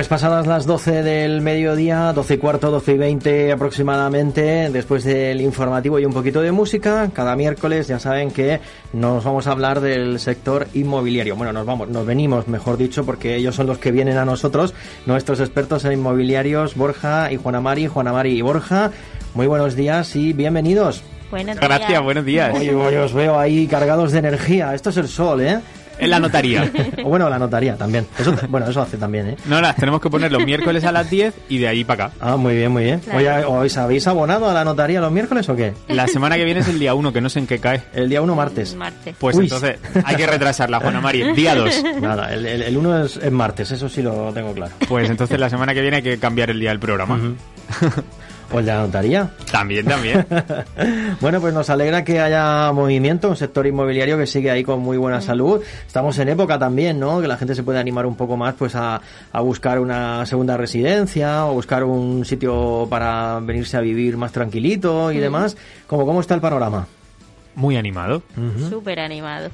Pues pasadas las 12 del mediodía, 12 y cuarto, 12 y 20 aproximadamente, después del informativo y un poquito de música, cada miércoles ya saben que nos vamos a hablar del sector inmobiliario. Bueno, nos vamos, nos venimos, mejor dicho, porque ellos son los que vienen a nosotros, nuestros expertos en inmobiliarios, Borja y Juana Mari, Juana Mari y Borja. Muy buenos días y bienvenidos. Buenos días. Gracias, buenos días. Oye, oye, os veo ahí cargados de energía. Esto es el sol, ¿eh? En la notaría. O bueno, la notaría también. Eso, bueno, eso hace también, ¿eh? No, las tenemos que poner los miércoles a las 10 y de ahí para acá. Ah, muy bien, muy bien. Claro. Oye, ¿os habéis abonado a la notaría los miércoles o qué? La semana que viene es el día 1, que no sé en qué cae. El día 1 martes. Martes. Pues Uy. entonces hay que retrasarla, Juana Mari. Día 2. Nada, el, el, el 1 es, es martes, eso sí lo tengo claro. Pues entonces la semana que viene hay que cambiar el día del programa. ¿O el de la notaría? También, también. Bueno, pues nos alegra que haya movimiento, un sector inmobiliario que sigue ahí con muy buena salud. Estamos en época también, ¿no? Que la gente se puede animar un poco más pues a, a buscar una segunda residencia o buscar un sitio para venirse a vivir más tranquilito y demás. ¿Cómo, ¿Cómo está el panorama? Muy animado. Súper animado.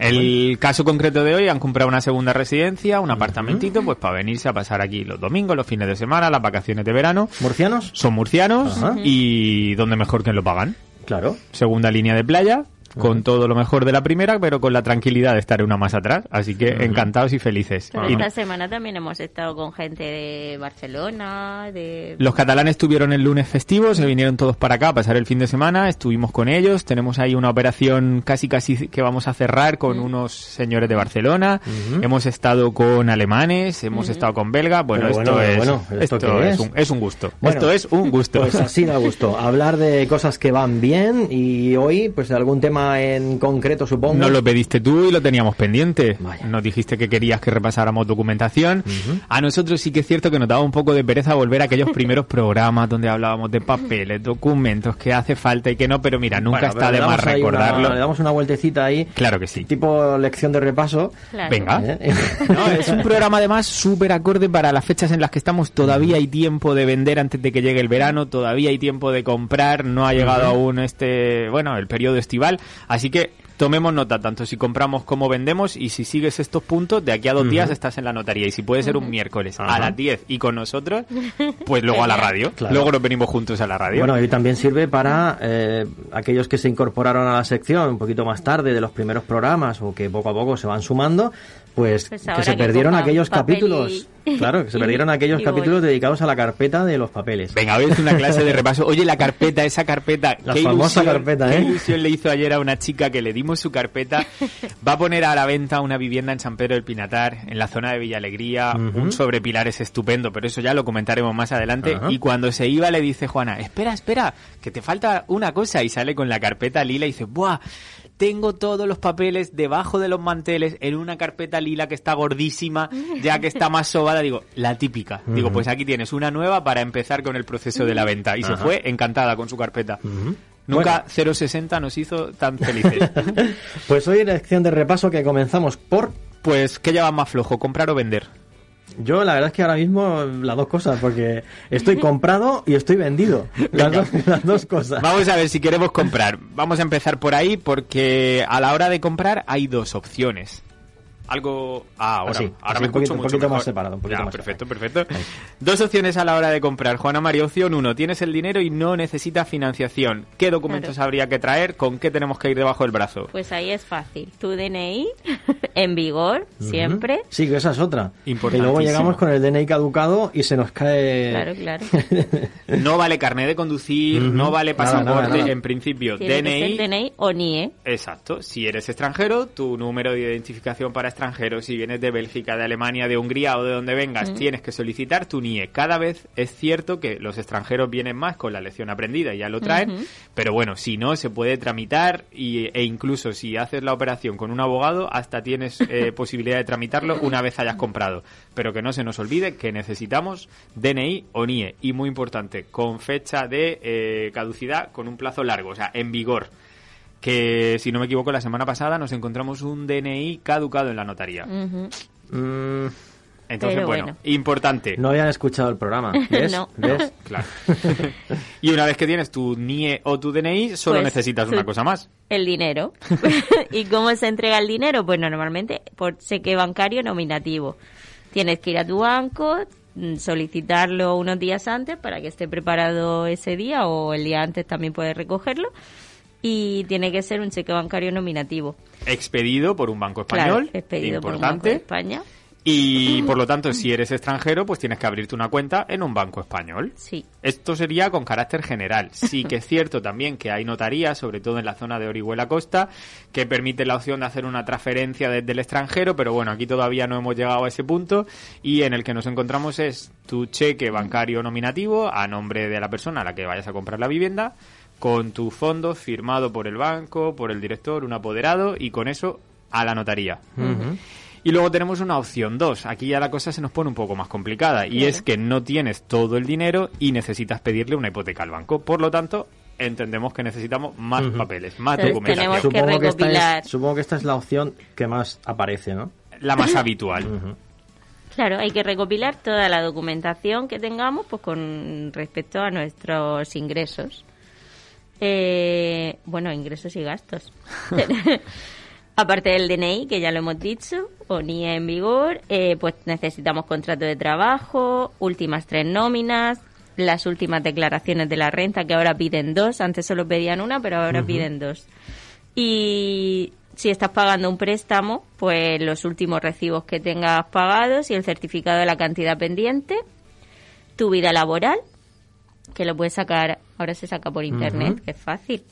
El caso concreto de hoy, han comprado una segunda residencia, un apartamentito, pues para venirse a pasar aquí los domingos, los fines de semana, las vacaciones de verano. ¿Murcianos? Son murcianos Ajá. y donde mejor que lo pagan. Claro. Segunda línea de playa, con todo lo mejor de la primera, pero con la tranquilidad de estar una más atrás. Así que encantados y felices. Pero esta semana también hemos estado con gente de Barcelona, de... Los catalanes tuvieron el lunes festivo, se vinieron todos para acá a pasar el fin de semana, estuvimos con ellos, tenemos ahí una operación casi casi que vamos a cerrar con unos señores de Barcelona, hemos estado con alemanes, hemos estado con belga, bueno, Pero esto bueno, es bueno, ¿esto esto qué es, es? un, es un gusto. Bueno, esto es un gusto. Pues así da gusto. Hablar de cosas que van bien y hoy, pues de algún tema en concreto, supongo. Nos lo pediste tú y lo teníamos pendiente. Vaya. Nos dijiste que querías que repasáramos documentación. A nosotros sí que es cierto que nos daba un poco de pereza volver a aquellos primeros programas donde hablábamos de papeles, documentos, que hace falta y que no, pero mira, nunca Bueno, está de más ahí una- recordarlo. le damos una vueltecita ahí, Claro que sí. tipo lección de repaso. Claro. Venga. ¿eh? No, es un programa además súper acorde para las fechas en las que estamos. Todavía hay tiempo de vender antes de que llegue el verano, todavía hay tiempo de comprar, no ha llegado aún este, bueno, el periodo estival. Así que tomemos nota tanto si compramos como vendemos y si sigues estos puntos, de aquí a dos días estás en la notaría. Y si puede ser un miércoles Ajá. a las 10 y con nosotros, pues luego a la radio. Claro. Luego nos venimos juntos a la radio. Bueno, y también sirve para eh, aquellos que se incorporaron a la sección un poquito más tarde de los primeros programas o que poco a poco se van sumando, pues, Pues que se que perdieron aquellos capítulos. y- Claro, que se perdieron aquellos y capítulos dedicados a la carpeta de los papeles. Venga, hoy es una clase de repaso. Oye, la carpeta, esa carpeta. La qué famosa ilusión, carpeta, qué ¿eh? ilusión le hizo ayer a una chica que le dimos su carpeta. Va a poner a la venta una vivienda en San Pedro del Pinatar, en la zona de Villa Alegría. Un sobre pilares estupendo, pero eso ya lo comentaremos más adelante. Y cuando se iba le dice Juana, espera, espera, que te falta una cosa. Y sale con la carpeta lila y dice, ¡buah! Tengo todos los papeles debajo de los manteles en una carpeta lila que está gordísima, ya que está más sobada. Digo, la típica. Digo, pues aquí tienes una nueva para empezar con el proceso de la venta. Y se fue encantada con su carpeta. Nunca 060 nos hizo tan felices. Pues hoy lección de repaso que comenzamos por... pues, ¿qué lleva más flojo, comprar o vender? Yo la verdad es que ahora mismo las dos cosas, porque estoy comprado y estoy vendido. Las dos, las dos cosas. Vamos a ver si queremos comprar. Vamos a empezar por ahí porque a la hora de comprar hay dos opciones. Algo. Ah, ahora, Así, ahora así me un poquito- escucho un mucho poquito más separado, un poquito Ya, más perfecto, perfecto. Dos opciones a la hora de comprar. Juana María, opción uno, tienes el dinero y no necesitas financiación. ¿Qué documentos Claro. habría que traer? ¿Con qué tenemos que ir debajo del brazo? Pues ahí es fácil. Tu DNI en vigor, siempre. Sí, que esa es otra. Y luego llegamos con el DNI caducado y se nos cae... Claro, claro. No vale carnet de conducir, no vale Nada, pasaporte, nada, nada. en principio Tiene DNI. que ser DNI o NIE. Exacto. Si eres extranjero, tu número de identificación para extranjeros, si vienes de Bélgica, de Alemania, de Hungría o de donde vengas, tienes que solicitar tu NIE. Cada vez es cierto que los extranjeros vienen más con la lección aprendida y ya lo traen, pero bueno, si no, se puede tramitar y, e incluso si haces la operación con un abogado, hasta tienes eh, posibilidad de tramitarlo una vez hayas comprado. Pero que no se nos olvide que necesitamos DNI o NIE. Y muy importante, con fecha de eh, caducidad con un plazo largo, o sea, en vigor que si no me equivoco la semana pasada nos encontramos un DNI caducado en la notaría. Mm, Entonces, Pero bueno, bueno. importante. no habían escuchado el programa. ¿Ves? No. ¿Ves? Claro. y una vez que tienes tu NIE o tu DNI, solo Pues, necesitas una cosa más. El dinero. ¿Y cómo se entrega el dinero? Pues normalmente por cheque bancario nominativo. Tienes que ir a tu banco, mm, solicitarlo unos días antes para que esté preparado ese día o el día antes también puedes recogerlo y tiene que ser un cheque bancario nominativo. Expedido por un banco español, Claro, expedido por un banco de importante. España. Y por lo tanto, si eres extranjero, pues tienes que abrirte una cuenta en un banco español. Sí. Esto sería con carácter general. Sí que es cierto también que hay notarías, sobre todo en la zona de Orihuela Costa, que permiten la opción de hacer una transferencia desde el extranjero, pero bueno, aquí todavía no hemos llegado a ese punto y en el que nos encontramos es tu cheque bancario nominativo a nombre de la persona a la que vayas a comprar la vivienda, con tu fondo firmado por el banco, por el director, un apoderado y con eso a la notaría. Y luego tenemos una opción 2. Aquí ya la cosa se nos pone un poco más complicada. Y Claro. es que no tienes todo el dinero y necesitas pedirle una hipoteca al banco. Por lo tanto, entendemos que necesitamos más papeles, más Entonces, documentación. tenemos que Supongo que, es, supongo que esta es la opción que más aparece, ¿no? La más habitual. Claro, hay que recopilar toda la documentación que tengamos pues con respecto a nuestros ingresos. Eh, bueno, ingresos y gastos. Aparte del DNI, que ya lo hemos dicho, NIE en vigor, eh, pues necesitamos contrato de trabajo, últimas tres nóminas, las últimas declaraciones de la renta, que ahora piden dos, antes solo pedían una, pero ahora piden dos. Y si estás pagando un préstamo, pues los últimos recibos que tengas pagados y el certificado de la cantidad pendiente, tu vida laboral, que lo puedes sacar, ahora se saca por internet, que es fácil,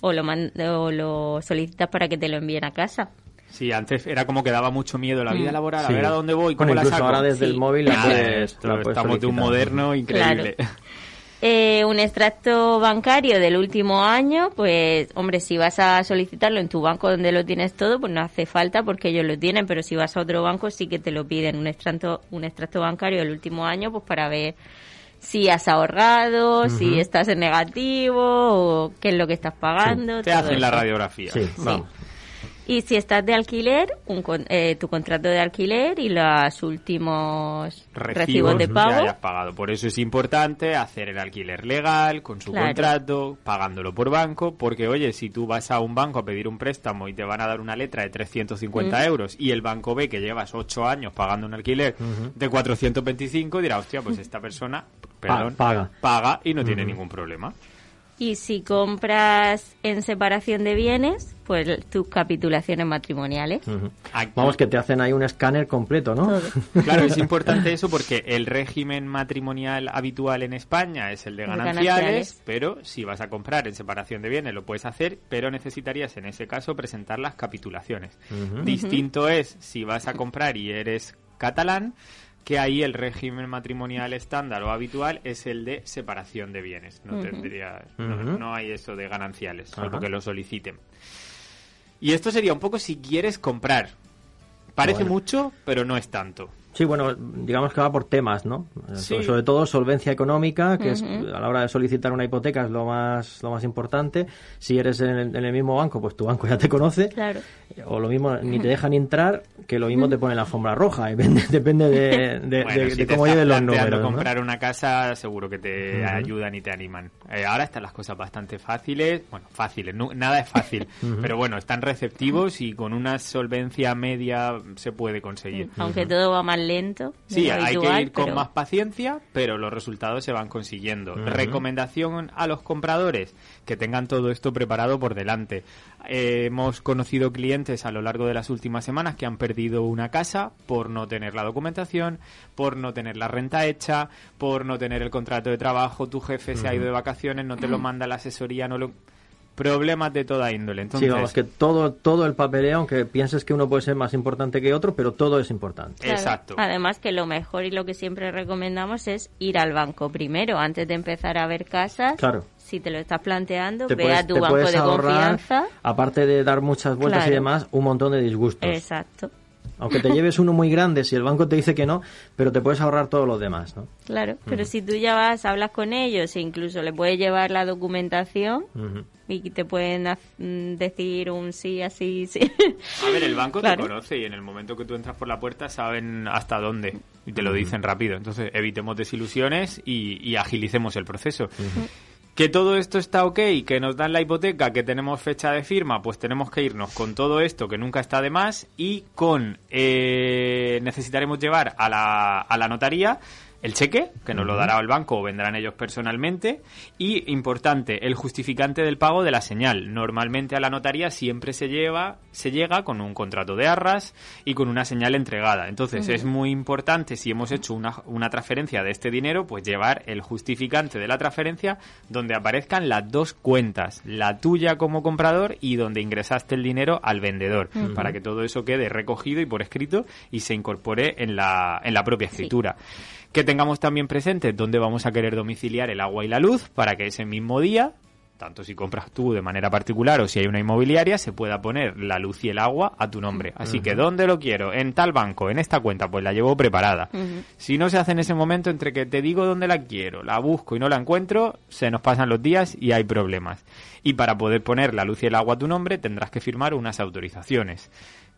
o lo, man- o lo solicitas para que te lo envíen a casa. Sí, antes era como que daba mucho miedo la vida laboral, a ver a dónde voy, cómo Bueno, la saco. ahora desde Sí. el móvil la Nada, puedes, esto, la puedes estamos de un moderno increíble. Claro. Eh, un extracto bancario del último año, pues, hombre, si vas a solicitarlo en tu banco donde lo tienes todo, pues no hace falta porque ellos lo tienen, pero si vas a otro banco sí que te lo piden, un extracto, un extracto bancario del último año, pues para ver si has ahorrado, si estás en negativo, o qué es lo que estás pagando. Te hacen la radiografía. Sí, vamos. Y si estás de alquiler, un con- eh, tu contrato de alquiler y los últimos recibos, de que pago. hayas pagado. Por eso es importante hacer el alquiler legal, con su Claro. contrato, pagándolo por banco, porque oye, si tú vas a un banco a pedir un préstamo y te van a dar una letra de 350 euros y el banco ve que llevas 8 años pagando un alquiler de 425, dirá, hostia, pues esta persona, perdón, paga. paga y no tiene ningún problema. Y si compras en separación de bienes, pues tus capitulaciones matrimoniales. Aquí- Vamos, que te hacen ahí un escáner completo, ¿no? Todo. Claro, es importante eso porque el régimen matrimonial habitual en España es el de gananciales. pero si vas a comprar en separación de bienes lo puedes hacer, pero necesitarías en ese caso presentar las capitulaciones. Distinto es si vas a comprar y eres catalán, que ahí el régimen matrimonial estándar o habitual es el de separación de bienes. No tendría, no, hay eso de gananciales, salvo Ajá. que lo soliciten. Y esto sería un poco si quieres comprar. Parece Bueno. mucho, pero no es tanto. Sí, bueno, digamos que va por temas, ¿no? Sí. Sobre, sobre todo solvencia económica, que es a la hora de solicitar una hipoteca es lo más lo más importante. Si eres en el, en el mismo banco, pues tu banco ya te conoce. Claro. O lo mismo, ni te dejan entrar, que lo mismo te ponen la alfombra roja. Depende, depende de, de- Bueno, de- si de te cómo lleven los números. ¿no? comprar una casa, seguro que te ayudan y te animan. Eh, ahora están las cosas bastante fáciles. Bueno, fáciles, no- nada es fácil. Pero bueno, están receptivos y con una solvencia media se puede conseguir. Aunque todo va más lento. de Sí, hay que ir con pero- más paciencia, pero los resultados se van consiguiendo. Recomendación a los compradores, que tengan todo esto preparado por delante. Eh, hemos conocido clientes a lo largo de las últimas semanas que han perdido una casa por no tener la documentación, por no tener la renta hecha, por no tener el contrato de trabajo, tu jefe se ha ido de vacaciones, no te lo manda la asesoría, no lo... Problemas de toda índole. Entonces, Sí, vamos, que todo, todo el papeleo, aunque pienses que uno puede ser más importante que otro, pero todo es importante. Claro. Exacto. Además que lo mejor y lo que siempre recomendamos es ir al banco primero, antes de empezar a ver casas. Claro. Si te lo estás planteando, Te ve puedes, a tu te banco de ahorrar, confianza. aparte de dar muchas vueltas y demás, un montón de disgustos. Exacto. Aunque te lleves uno muy grande, si el banco te dice que no, pero te puedes ahorrar todos los demás, ¿no? Claro, pero si tú ya vas, hablas con ellos e incluso le puedes llevar la documentación y te pueden mm, decir un sí, así, sí. A ver, el banco Claro. te conoce y en el momento que tú entras por la puerta saben hasta dónde y te lo dicen rápido. Entonces evitemos desilusiones y, y agilicemos el proceso. Que todo esto está ok, que nos dan la hipoteca, que tenemos fecha de firma, pues tenemos que irnos con todo esto que nunca está de más y con eh, necesitaremos llevar a la, a la notaría el cheque, que nos lo dará el banco o vendrán ellos personalmente. Y, importante, el justificante del pago de la señal. Normalmente a la notaría siempre se lleva, se llega con un contrato de arras y con una señal entregada. Entonces es muy importante, si hemos hecho una, una transferencia de este dinero, pues llevar el justificante de la transferencia donde aparezcan las dos cuentas, la tuya como comprador y donde ingresaste el dinero al vendedor, para que todo eso quede recogido y por escrito y se incorpore en la, en la propia escritura. Que tengamos también presente dónde vamos a querer domiciliar el agua y la luz para que ese mismo día, tanto si compras tú de manera particular o si hay una inmobiliaria, se pueda poner la luz y el agua a tu nombre. Así que, ¿dónde lo quiero? En tal banco, en esta cuenta, pues la llevo preparada. Si no se hace en ese momento entre que te digo dónde la quiero, la busco y no la encuentro, se nos pasan los días y hay problemas. Y para poder poner la luz y el agua a tu nombre, tendrás que firmar unas autorizaciones.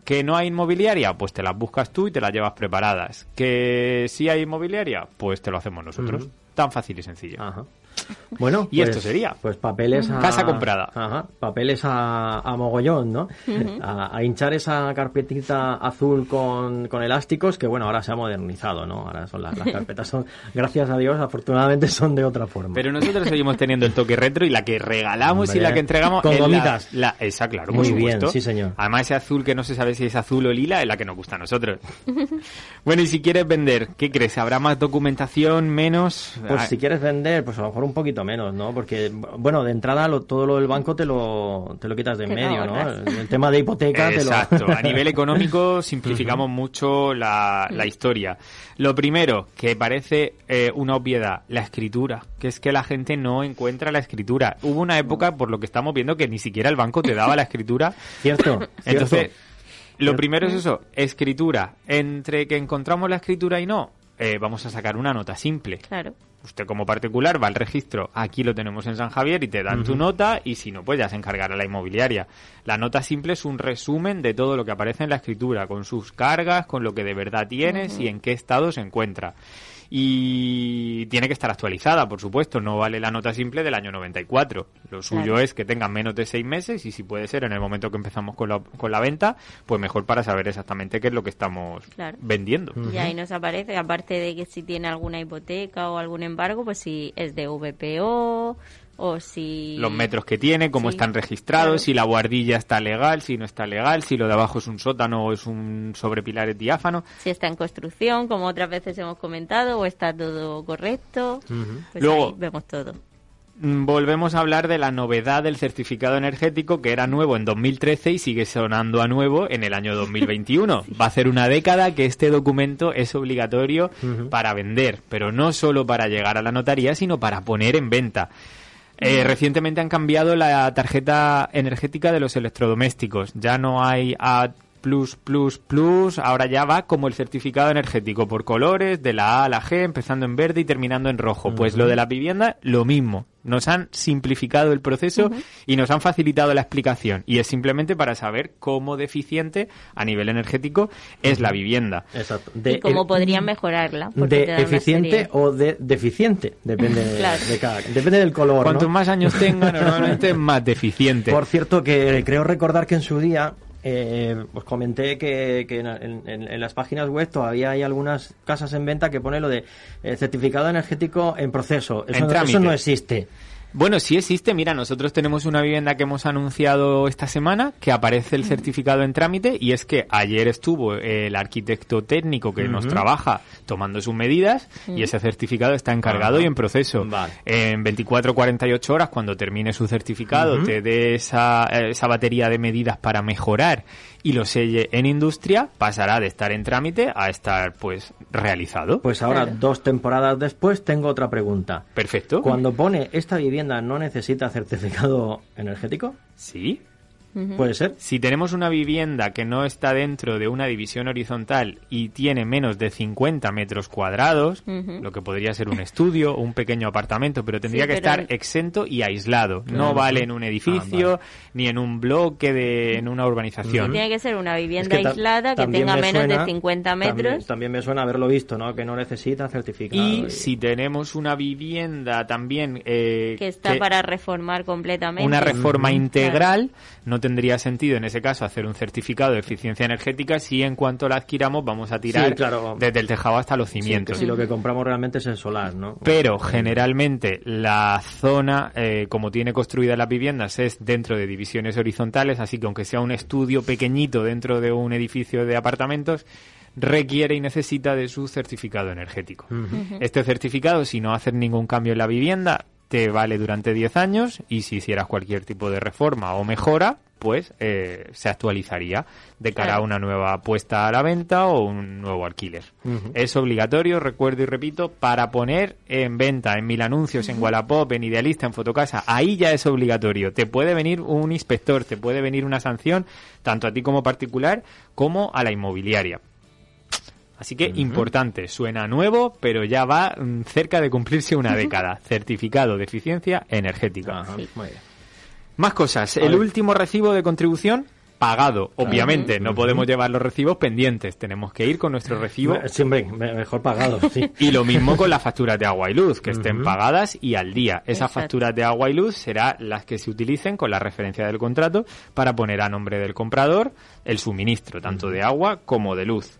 ¿Que no hay inmobiliaria? Pues te las buscas tú y te las llevas preparadas. ¿Que sí hay inmobiliaria? Pues te lo hacemos nosotros. Tan fácil y sencillo. Ajá. Bueno, Y pues- esto sería. Pues papeles a... Casa comprada. Ajá, papeles a, a mogollón, ¿no? a, a hinchar esa carpetita azul con, con elásticos que, bueno, ahora se ha modernizado, ¿no? Ahora son las, las carpetas son, gracias a Dios, afortunadamente son de otra forma. Pero nosotros seguimos teniendo el toque retro y la que regalamos y la que entregamos con la- gomitas. La, esa, claro, Muy por bien, sí, señor. Además ese azul que no se sabe si es azul o lila es la que nos gusta a nosotros. bueno, y si quieres vender, ¿qué crees? ¿Habrá más documentación, menos? Pues Ah, si quieres vender, pues a lo mejor un poquito menos, ¿no? Porque, bueno, de entrada lo- todo lo del banco te lo, te lo quitas de en medio, ¿no? El, el tema de hipoteca te lo... Exacto. A nivel económico simplificamos mucho la, la historia. Lo primero, que parece eh, una obviedad, la escritura. Que es que la gente no encuentra la escritura. Hubo una época, por lo que estamos viendo, que ni siquiera el banco te daba la escritura. Cierto, Entonces, cierto. lo primero es eso, escritura. Entre que encontramos la escritura y no, eh, vamos a sacar una nota simple. Claro. Usted como particular va al registro, aquí lo tenemos en San Javier y te dan tu nota y si no, pues ya se encargará la inmobiliaria. La nota simple es un resumen de todo lo que aparece en la escritura, con sus cargas, con lo que de verdad tienes y en qué estado se encuentra. Y tiene que estar actualizada, por supuesto, no vale la nota simple del año 94. Lo suyo Claro. es que tengan menos de seis meses y si puede ser en el momento que empezamos con la, con la venta, pues mejor para saber exactamente qué es lo que estamos Claro. vendiendo. Y ahí nos aparece, aparte de que si tiene alguna hipoteca o algún embargo, pues si es de VPO o si... los metros que tiene, cómo Sí, están registrados, claro. si la guardilla está legal, si no está legal, si lo de abajo es un sótano o es un sobrepilares diáfano. Si está en construcción, como otras veces hemos comentado, o está todo correcto. Pues Luego- ahí vemos todo. Mm, Volvemos a hablar de la novedad del certificado energético que era nuevo en 2013 y sigue sonando a nuevo en el año 2021. Va a ser una década que este documento es obligatorio para vender, pero no solo para llegar a la notaría, sino para poner en venta. Eh, recientemente han cambiado la tarjeta energética de los electrodomésticos. Ya no hay A plus plus plus, ahora ya va como el certificado energético por colores, de la A a la G, empezando en verde y terminando en rojo. Pues lo de la vivienda, lo mismo. Nos han simplificado el proceso y nos han facilitado la explicación. Y es simplemente para saber cómo deficiente a nivel energético es la vivienda. Exacto. y cómo podrían mejorarla. de eficiente o de deficiente, depende, de- Claro. de cada, depende del color. Cuanto ¿no? más años tenga, normalmente más deficiente. Por cierto, que creo recordar que en su día eh, os comenté que, que en, en- en las páginas web todavía hay algunas casas en venta que pone lo de eh, certificado energético en proceso. Eso, En no, eso no existe. Bueno, sí existe. Mira, nosotros tenemos una vivienda que hemos anunciado esta semana que aparece el certificado en trámite y es que ayer estuvo el arquitecto técnico que nos trabaja tomando sus medidas y ese certificado está encargado y en proceso. Vale. En 24 48 horas, cuando termine su certificado, te dé esa, esa batería de medidas para mejorar y lo selle en industria, pasará de estar en trámite a estar, pues, realizado. Pues ahora, Claro. dos temporadas después, tengo otra pregunta. Perfecto. Cuando pone esta vivienda no necesita certificado energético, Sí. Puede ser. Si tenemos una vivienda que no está dentro de una división horizontal y tiene menos de 50 metros cuadrados, Ujú. lo que podría ser un estudio o un pequeño apartamento, pero tendría Sí, que pero- estar exento y aislado. No vale en un edificio, Ah, ni en un bloque, de, en una urbanización. Tiene que ser una Es vivienda que ta- aislada que también tenga me menos suena- de 50 también- metros. También, me suena haberlo visto, ¿no? Que no necesita certificado. Y si tenemos una vivienda también eh, que está que- para reformar completamente. una reforma integral, no tendría sentido en ese caso hacer un certificado de eficiencia energética si en cuanto la adquiramos vamos a tirar Sí, claro. desde el tejado hasta los Sí, que cimientos. si lo que compramos realmente es el solar, ¿no? Pero generalmente la zona, eh, como tiene construidas las viviendas, es dentro de divisiones horizontales, así que aunque sea un estudio pequeñito dentro de un edificio de apartamentos, requiere y necesita de su certificado energético. Este certificado, si no haces ningún cambio en la vivienda, te vale durante 10 años y si hicieras cualquier tipo de reforma o mejora, pues eh, se actualizaría de cara Claro. a una nueva puesta a la venta o un nuevo alquiler. Es obligatorio, recuerdo y repito, para poner en venta en Mil Anuncios, en Wallapop, en Idealista, en Fotocasa, ahí ya es obligatorio. Te puede venir un inspector, te puede venir una sanción, tanto a ti como particular, como a la inmobiliaria. Así que importante, suena nuevo, pero ya va mm, cerca de cumplirse una década. Certificado de eficiencia energética. Ajá, Sí. muy bien. Más cosas. A El ver. último recibo de contribución pagado. Obviamente, no podemos llevar los recibos pendientes. Tenemos que ir con nuestro recibo. Siempre me- mejor pagado, sí. Y lo mismo con las facturas de agua y luz, que estén pagadas y al día. Esas Exacto. facturas de agua y luz serán las que se utilicen con la referencia del contrato para poner a nombre del comprador el suministro, tanto de agua como de luz.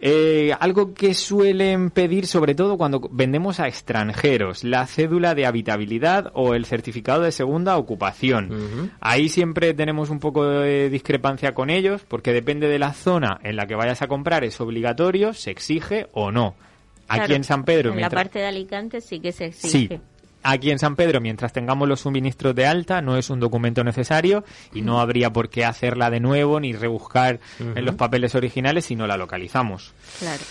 Eh, algo que suelen pedir, sobre todo cuando vendemos a extranjeros, la cédula de habitabilidad o el certificado de segunda ocupación. Ahí siempre tenemos un poco de discrepancia con ellos, porque depende de la zona en la que vayas a comprar, es obligatorio, se exige o no. Aquí Claro, en San Pedro, En la parte de Alicante sí que se Sí. Aquí en San Pedro, mientras tengamos los suministros de alta, no es un documento necesario y no habría por qué hacerla de nuevo ni rebuscar en los papeles originales si no la localizamos. Claro.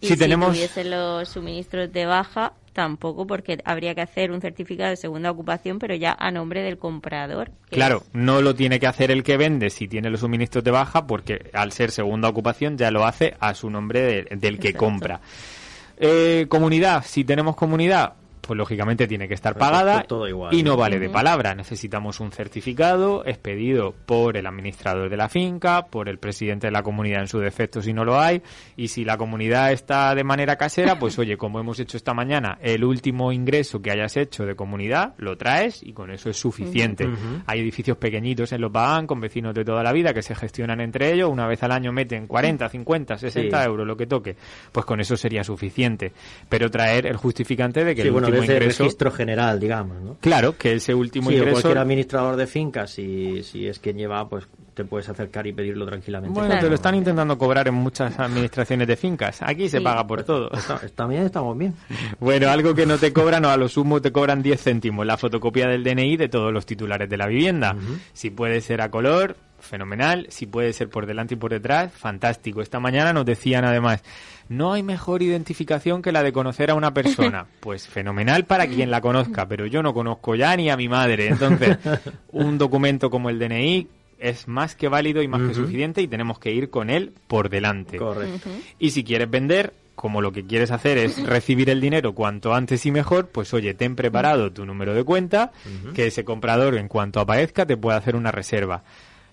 Y Si si, tenemos- tuviese los suministros de baja, tampoco, porque habría que hacer un certificado de segunda ocupación, pero ya a nombre del comprador. Claro, es- no lo tiene que hacer el que vende si tiene los suministros de baja, porque al ser segunda ocupación ya lo hace a su nombre de- del que Exacto. compra. Eh, comunidad, si tenemos comunidad, pues lógicamente tiene que estar pagada todo- todo igual, y no vale de palabra. Necesitamos un certificado expedido por el administrador de la finca, por el presidente de la comunidad en su defecto si no lo hay, y si la comunidad está de manera casera, pues oye, como hemos hecho esta mañana, el último ingreso que hayas hecho de comunidad lo traes y con eso es suficiente. Hay edificios pequeñitos en los Baán con vecinos de toda la vida que se gestionan entre ellos, una vez al año meten 40, 50, 60 Sí. euros, lo que toque, pues con eso sería suficiente. Pero traer el justificante de que Sí, el bueno, último ingreso... registro general, digamos, ¿no? Claro, que ese último Sí, ingreso... cualquier administrador de fincas, si, si es quien lleva, pues te puedes acercar y pedirlo tranquilamente. Bueno, Claro. te lo están intentando cobrar en muchas administraciones de fincas. Aquí se paga por todo. Está, está bien, estamos bien. Bueno, algo que no te cobran o a lo sumo te cobran 10 céntimos, la fotocopia del DNI de todos los titulares de la vivienda. Si puede ser a color, fenomenal. Si puede ser por delante y por detrás, fantástico. Esta mañana nos decían además, no hay mejor identificación que la de conocer a una persona. Pues fenomenal para quien la conozca, pero yo no conozco ya ni a mi madre. Entonces, un documento como el DNI es más que válido y más que suficiente y tenemos que ir con él por delante. Correcto. Y si quieres vender, como lo que quieres hacer es recibir el dinero cuanto antes y mejor, pues oye, ten preparado tu número de cuenta, que ese comprador en cuanto aparezca te puede hacer una reserva.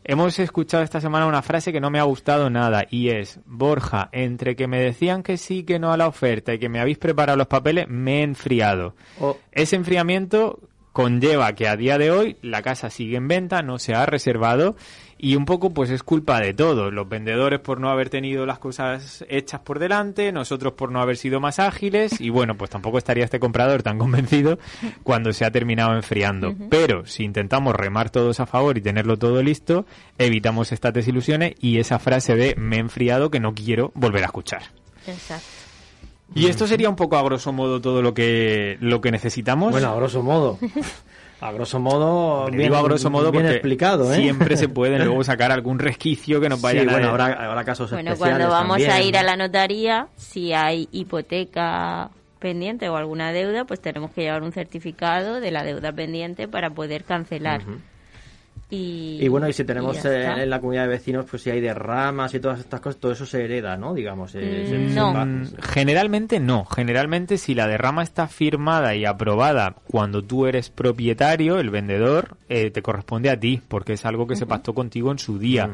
Hemos escuchado esta semana una frase que no me ha gustado nada y es, Borja, entre que me decían que sí, que no a la oferta y que me habéis preparado los papeles, me he enfriado. O- Ese enfriamiento conlleva que a día de hoy la casa sigue en venta, no se ha reservado y un poco pues es culpa de todos, los vendedores por no haber tenido las cosas hechas por delante, nosotros por no haber sido más ágiles y bueno, pues tampoco estaría este comprador tan convencido cuando se ha terminado enfriando. Pero si intentamos remar todos a favor y tenerlo todo listo, evitamos estas desilusiones y esa frase de me he enfriado que no quiero volver a escuchar. Exacto. Y esto sería un poco a grosso modo todo lo que lo que necesitamos. Bueno, a grosso modo. A grosso modo, bien, digo a grosso modo bien porque explicado, ¿eh? siempre se pueden luego sacar algún resquicio que nos Sí, vayan a... bueno, habrá, habrá casos Bueno, especiales cuando vamos a ir a la notaría, si hay hipoteca pendiente o alguna deuda, pues tenemos que llevar un certificado de la deuda pendiente para poder cancelar. Y, Y bueno, y si tenemos eh, en la comunidad de vecinos, pues si hay derramas y todas estas cosas, todo eso se hereda, ¿no? Digamos. eh, se- se no. va- Mm, Generalmente no. Generalmente si la derrama está firmada y aprobada cuando tú eres propietario, el vendedor, eh, te corresponde a ti, porque es algo que se pactó contigo en su día.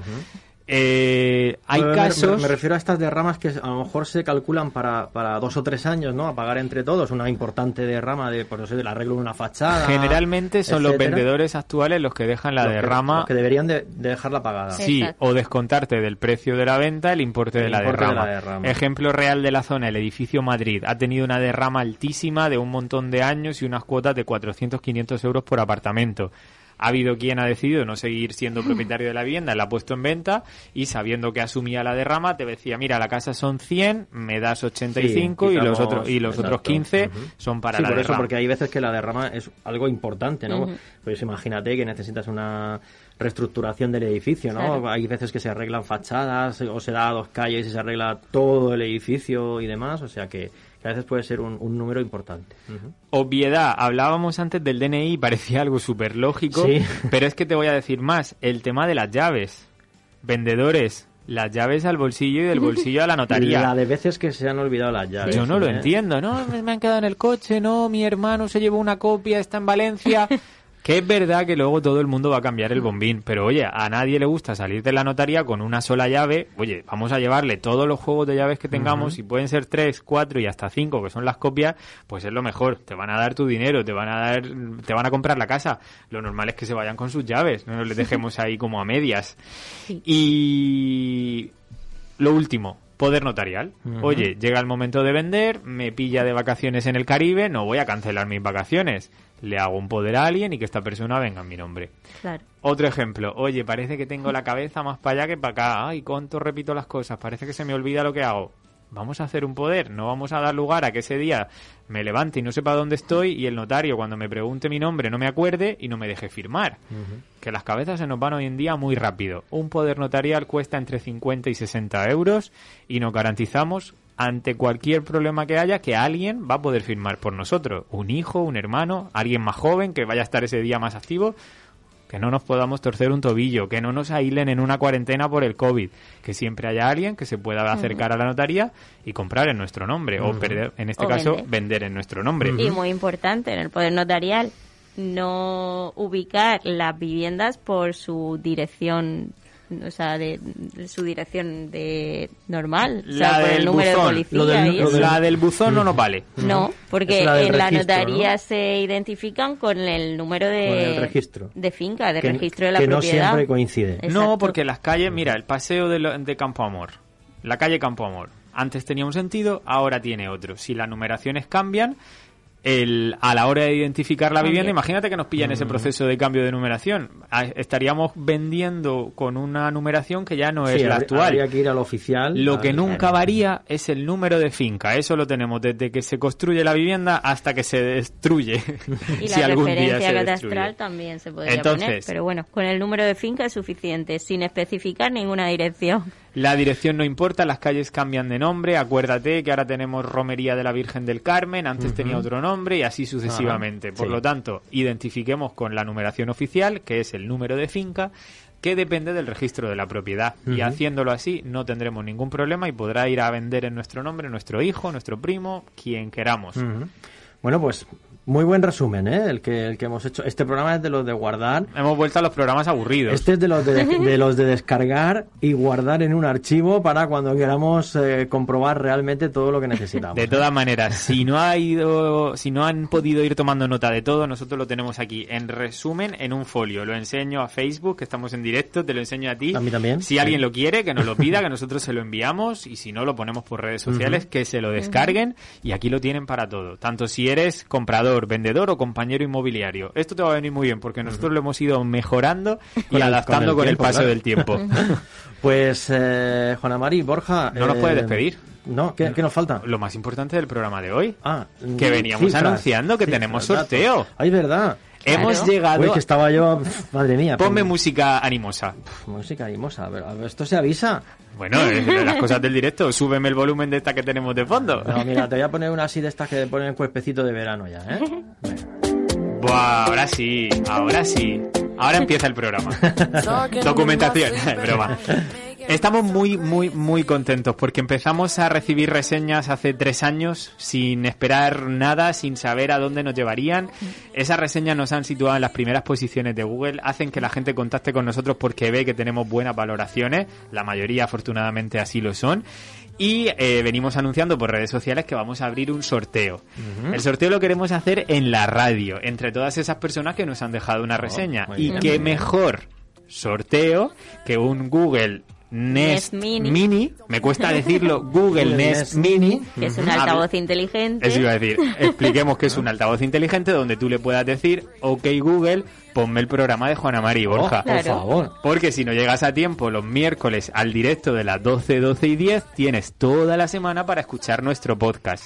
Eh, hay Me- casos... Me, refiero a estas derramas que a lo mejor se calculan para, para dos o tres años, ¿no? A pagar entre todos. Una importante derrama de, por no sé, del arreglo de una fachada. Generalmente son los vendedores actuales los que dejan la Los que- derrama los que deberían de, de dejarla pagada. Sí, o descontarte del precio de la venta el importe, El de, la importe de derrama. la derrama. Ejemplo real de la zona, el edificio Madrid ha tenido una derrama altísima de un montón de años y unas cuotas de 400-500 euros por apartamento. Ha habido quien ha decidido no seguir siendo propietario de la vivienda, la ha puesto en venta y sabiendo que asumía la derrama te decía, mira, la casa son 100, me das 85 Sí, y los otros y los otros exacto. 15 Ujú. son para sí, la por eso, derrama. porque hay veces que la derrama es algo importante, ¿no? Pues imagínate que necesitas una reestructuración del edificio, ¿no? Claro. Hay veces que se arreglan fachadas o se da a dos calles y se arregla todo el edificio y demás, o sea que, que a veces puede ser un, un número importante. Obviedad, hablábamos antes del DNI, parecía algo súper lógico, Sí. pero es que te voy a decir más, el tema de las llaves. Vendedores, las llaves al bolsillo y del bolsillo a la notaría. La de veces que se han olvidado las llaves. Yo no lo ¿eh? entiendo, ¿no? Me han quedado en el coche, no, mi hermano se llevó una copia, está en Valencia. Que es verdad que luego todo el mundo va a cambiar el bombín, pero oye, a nadie le gusta salir de la notaría con una sola llave. Oye, vamos a llevarle todos los juegos de llaves que tengamos, si pueden ser tres, cuatro y hasta cinco, que son las copias, pues es lo mejor. Te van a dar tu dinero, te van a dar, te van a comprar la casa. Lo normal es que se vayan con sus llaves, no nos les dejemos ahí como a medias. Sí. Y lo último, poder notarial. Oye, llega el momento de vender, me pilla de vacaciones en el Caribe, no voy a cancelar mis vacaciones. Le hago un poder a alguien y que esta persona venga en mi nombre. Claro. Otro ejemplo, oye, parece que tengo la cabeza más para allá que para acá. Ay, cuánto repito las cosas, parece que se me olvida lo que hago. Vamos a hacer un poder, no vamos a dar lugar a que ese día me levante y no sepa dónde estoy y el notario cuando me pregunte mi nombre no me acuerde y no me deje firmar. Que las cabezas se nos van hoy en día muy rápido. Un poder notarial cuesta entre 50 y 60 euros y nos garantizamos ante cualquier problema que haya que alguien va a poder firmar por nosotros. Un hijo, un hermano, alguien más joven que vaya a estar ese día más activo. Que no nos podamos torcer un tobillo, que no nos aíslen en una cuarentena por el COVID, que siempre haya alguien que se pueda acercar a la notaría y comprar en nuestro nombre, o perder, en este O caso, vender. vender en nuestro nombre. Y muy importante en el poder notarial, no ubicar las viviendas por su dirección, o sea, de, de su dirección de normal, o sea, La por el del número buzón, de policía lo del- y lo eso. del- La del buzón no nos vale. No, porque la en la registro, notaría ¿no? se identifican con el número de, el registro. de finca, de Que- registro de la que no propiedad. siempre coincide. Exacto. No, porque las calles, mira, el paseo de, lo- de Campo Amor, la calle Campo Amor, antes tenía un sentido, ahora tiene otro. Si las numeraciones cambian, el, a la hora de identificar la vivienda, imagínate que nos pilla en ese proceso de cambio de numeración. Ah, Estaríamos vendiendo con una numeración que ya no es Sí, la actual. Habría que ir al oficial. Lo que nunca varía es el número de finca. Eso lo tenemos desde que se construye la vivienda hasta que se destruye. Y si la algún día referencia se catastral destruye. también se podría Entonces- poner, pero bueno, con el número de finca es suficiente, sin especificar ninguna dirección. La dirección no importa, las calles cambian de nombre. Acuérdate que ahora tenemos Romería de la Virgen del Carmen, antes tenía otro nombre y así sucesivamente. Por sí. lo tanto, identifiquemos con la numeración oficial, que es el número de finca, que depende del registro de la propiedad. Y haciéndolo así no tendremos ningún problema y podrá ir a vender en nuestro nombre nuestro hijo, nuestro primo, quien queramos. Bueno, pues muy buen resumen, ¿eh? El que, el que hemos hecho. Este programa es de los de guardar. Hemos vuelto a los programas aburridos. Este es de los de, de los de descargar y guardar en un archivo para cuando queramos eh, comprobar realmente todo lo que necesitamos. De todas maneras, si no ha ido, si no han podido ir tomando nota de todo, nosotros lo tenemos aquí en resumen en un folio. Lo enseño a Facebook, que estamos en directo, te lo enseño a ti. A mí también. Si alguien lo quiere, que nos lo pida, que nosotros se lo enviamos y si no lo ponemos por redes sociales, que se lo descarguen y aquí lo tienen para todo. Tanto si eres comprador, vendedor o compañero inmobiliario. Esto te va a venir muy bien porque nosotros lo hemos ido mejorando y Con el- adaptando con el paso del tiempo. Pues, eh, Juana Mari, Borja. ¿No nos eh, puedes despedir? No, ¿qué, qué nos falta? Lo más importante del programa de hoy. Ah, que veníamos cifras, anunciando que cifras, tenemos sorteo. Ay, verdad. Hemos Claro. llegado. Uy, que estaba yo. Madre mía. Ponme pon- música animosa. pf, Música animosa. A ver, a ver, esto se avisa. Bueno, es de las cosas del directo. Súbeme el volumen de esta que tenemos de fondo. No, mira, te voy a poner una así de estas que ponen cuerpecito de verano ya, ¿eh? Venga. Buah, ahora sí, ahora sí. Ahora empieza el programa. Documentación, broma. Estamos muy, muy, muy contentos porque empezamos a recibir reseñas hace tres años sin esperar nada, sin saber a dónde nos llevarían. Esas reseñas nos han situado en las primeras posiciones de Google, hacen que la gente contacte con nosotros porque ve que tenemos buenas valoraciones, la mayoría afortunadamente así lo son. Y eh, venimos anunciando por redes sociales que vamos a abrir un sorteo. El sorteo lo queremos hacer en la radio, entre todas esas personas que nos han dejado una reseña. muy y bien. qué mejor sorteo que un Google Nest, Nest Mini. Mini. Me cuesta decirlo, Google, Nest, Nest Mini. Que es un altavoz inteligente. Eso iba a decir. Expliquemos que es un altavoz inteligente donde tú le puedas decir, ok Google, ponme el programa de Juana María y Borja. Oh, por Claro. favor. Porque si no llegas a tiempo los miércoles al directo de las 12, 12 y 10, tienes toda la semana para escuchar nuestro podcast.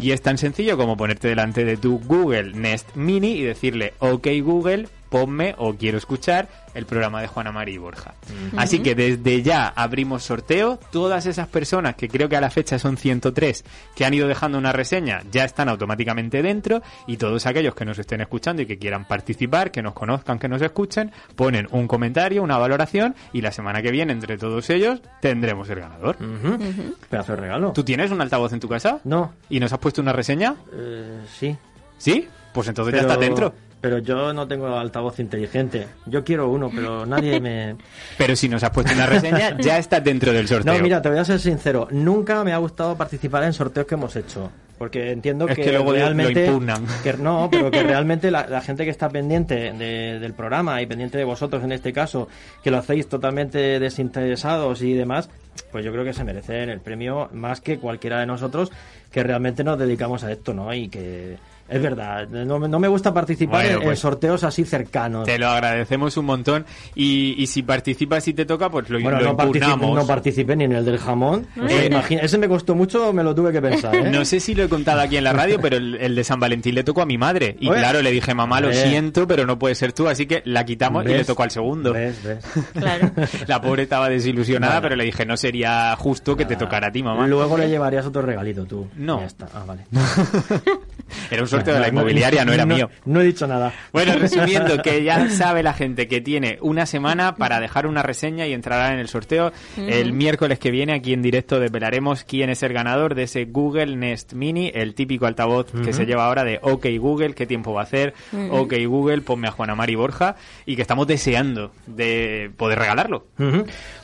Y es tan sencillo como ponerte delante de tu Google Nest Mini y decirle, ok Google, ponme o quiero escuchar el programa de Juana María y Borja. Así que desde ya abrimos sorteo. Todas esas personas, que creo que a la fecha son 103, que han ido dejando una reseña, ya están automáticamente dentro. Y todos aquellos que nos estén escuchando y que quieran participar, que nos conozcan, que nos escuchen, ponen un comentario, una valoración. Y la semana que viene, entre todos ellos, tendremos el ganador. Pedazo de regalo. ¿Tú tienes un altavoz en tu casa? No, ¿Y nos has puesto una reseña? eh, sí. ¿Sí? Pues entonces Pero, ya está dentro. Pero yo no tengo altavoz inteligente. Yo quiero uno, pero nadie me... Pero si nos has puesto una reseña, ya está dentro del sorteo. No, mira, te voy a ser sincero. Nunca me ha gustado participar en sorteos que hemos hecho. Porque entiendo Es que, que luego lo- lo realmente... impugnan. que- no, pero que realmente la, la gente que está pendiente de- del programa y pendiente de vosotros en este caso, que lo hacéis totalmente desinteresados y demás, pues yo creo que se merecen el premio más que cualquiera de nosotros que realmente nos dedicamos a esto, ¿no? Y que... Es verdad, no, me- no me gusta participar Bueno, en- en pues, sorteos así cercanos. Te lo agradecemos un montón. Y, y si participas y te toca, pues lo, Bueno, lo no participé, no participé ni en el del jamón. Eh, imagina- ese me costó mucho, me lo tuve que pensar. ¿eh? No sé si lo he contado aquí en la radio, pero el, el de San Valentín le tocó a mi madre. Y Oye. claro, le dije, mamá, lo siento, pero no puede ser tú. Así que la quitamos y ¿Ves? le tocó al segundo. ¿Ves? ¿Ves? Claro. La pobre estaba desilusionada, Vale. pero le dije, no sería justo que te tocara a ti, mamá. Luego le llevarías otro regalito tú. No. Ya está. Ah, vale. Era un sorteo de la inmobiliaria, no era mío. No he dicho nada. Bueno, resumiendo, que ya sabe la gente que tiene una semana para dejar una reseña y entrará en el sorteo. El miércoles que viene, aquí en directo, desvelaremos quién es el ganador de ese Google Nest Mini, el típico altavoz que se lleva ahora de OK Google, qué tiempo va a hacer, OK Google, ponme a Juana Mari Borja, y que estamos deseando de poder regalarlo.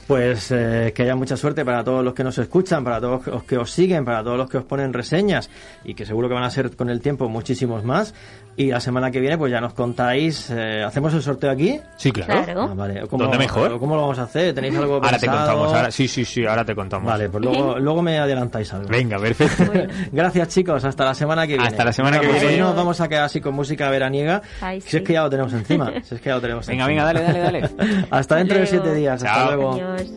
Pues eh, que haya mucha suerte para todos los que nos escuchan, para todos los que os siguen, para todos los que os ponen reseñas y que seguro que van a ser con el tiempo muchísimos más. Y la semana que viene pues ya nos contáis, eh, ¿hacemos el sorteo aquí? Sí, Claro. Ah, vale. ¿Dónde mejor? ¿Cómo lo vamos a hacer? ¿Tenéis algo Ahora te pensado? contamos, ahora, sí, sí, sí, ahora te contamos. Vale, pues luego, luego me adelantáis algo. Venga, perfecto. Gracias chicos, hasta la semana que viene. Hasta la semana que Bueno, pues viene. Hoy nos vamos a quedar así con música veraniega. Ay, Si sí. es que ya lo tenemos encima. Si es que ya lo tenemos Venga, encima. venga, dale, dale, dale. Hasta dentro de Luego. siete días. Hasta Chao. luego. Adiós.